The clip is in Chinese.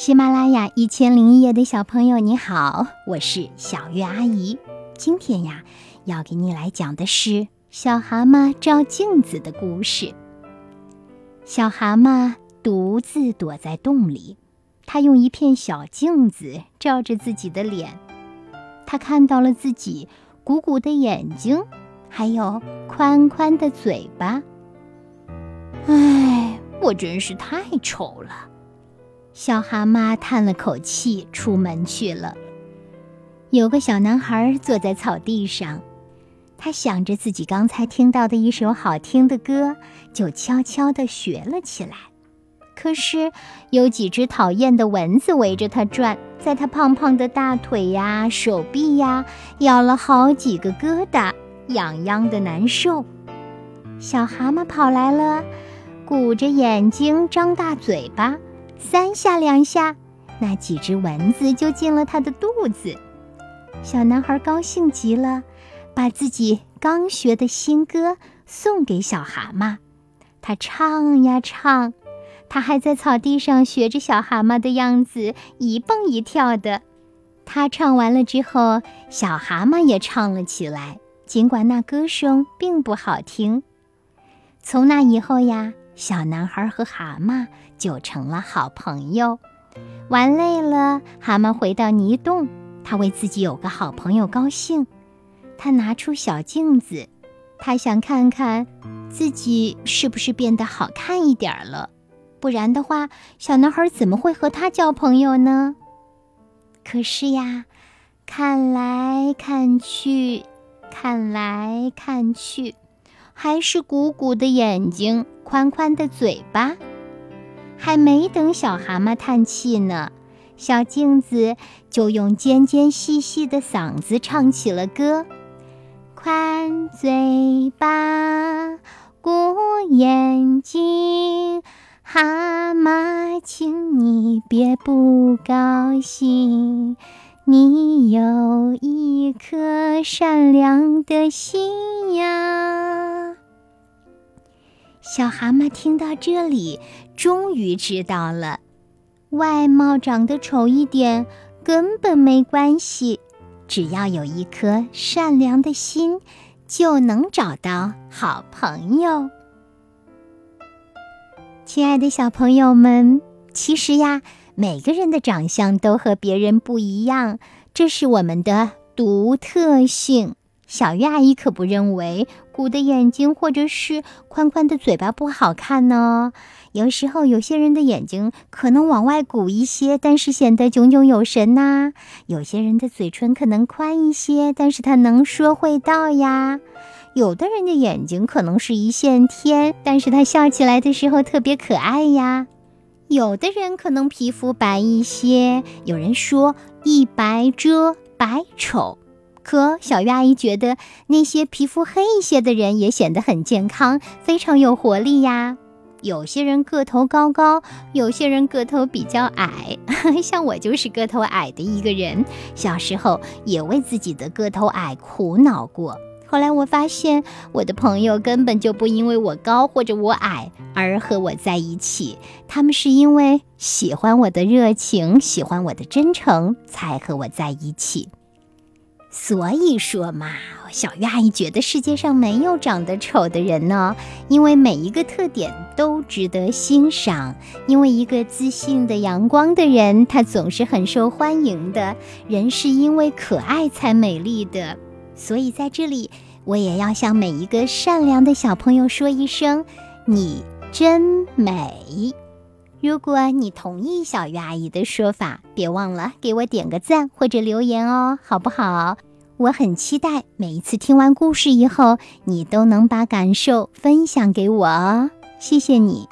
喜马拉雅一千零一夜的小朋友，你好，我是小月阿姨。今天呀，要给你来讲的是小蛤蟆照镜子的故事。小蛤蟆独自躲在洞里，它用一片小镜子照着自己的脸，它看到了自己鼓鼓的眼睛，还有宽宽的嘴巴。唉，我真是太丑了。小蛤蟆叹了口气，出门去了。有个小男孩坐在草地上，他想着自己刚才听到的一首好听的歌，就悄悄地学了起来。可是有几只讨厌的蚊子围着他转，在他胖胖的大腿呀、手臂呀咬了好几个疙瘩，痒痒的难受。小蛤蟆跑来了，鼓着眼睛，张大嘴巴。三下两下，那几只蚊子就进了他的肚子。小男孩高兴极了，把自己刚学的新歌送给小蛤蟆。他唱呀唱，他还在草地上学着小蛤蟆的样子，一蹦一跳的。他唱完了之后，小蛤蟆也唱了起来，尽管那歌声并不好听。从那以后呀。小男孩和蛤蟆就成了好朋友。玩累了，蛤蟆回到泥洞，他为自己有个好朋友高兴。他拿出小镜子，他想看看自己是不是变得好看一点了。不然的话，小男孩怎么会和他交朋友呢？可是呀，看来看去，看来看去。还是鼓鼓的眼睛，宽宽的嘴巴，还没等小蛤蟆叹气呢，小镜子就用尖尖细细的嗓子唱起了歌：宽嘴巴，鼓眼睛，蛤蟆，请你别不高兴。你有一颗善良的心呀！小蛤蟆听到这里，终于知道了，外貌长得丑一点根本没关系，只要有一颗善良的心，就能找到好朋友。亲爱的小朋友们，其实呀。每个人的长相都和别人不一样，这是我们的独特性。小鱼阿姨可不认为鼓的眼睛或者是宽宽的嘴巴不好看呢。有时候有些人的眼睛可能往外鼓一些，但是显得炯炯有神呐；有些人的嘴唇可能宽一些，但是他能说会道呀；有的人的眼睛可能是一线天，但是他笑起来的时候特别可爱呀。有的人可能皮肤白一些，有人说一白遮百丑，可小鱼阿姨觉得那些皮肤黑一些的人也显得很健康，非常有活力呀。有些人个头高高，有些人个头比较矮，像我就是个头矮的一个人，小时候也为自己的个头矮苦恼过。后来我发现，我的朋友根本就不因为我高或者我矮而和我在一起，他们是因为喜欢我的热情，喜欢我的真诚，才和我在一起。所以说嘛，小鱼阿姨觉得世界上没有长得丑的人呢，因为每一个特点都值得欣赏。因为一个自信的、阳光的人，他总是很受欢迎的。人是因为可爱才美丽的。所以在这里，我也要向每一个善良的小朋友说一声：“你真美！”如果你同意小鱼阿姨的说法，别忘了给我点个赞或者留言哦，好不好？我很期待每一次听完故事以后，你都能把感受分享给我哦。谢谢你。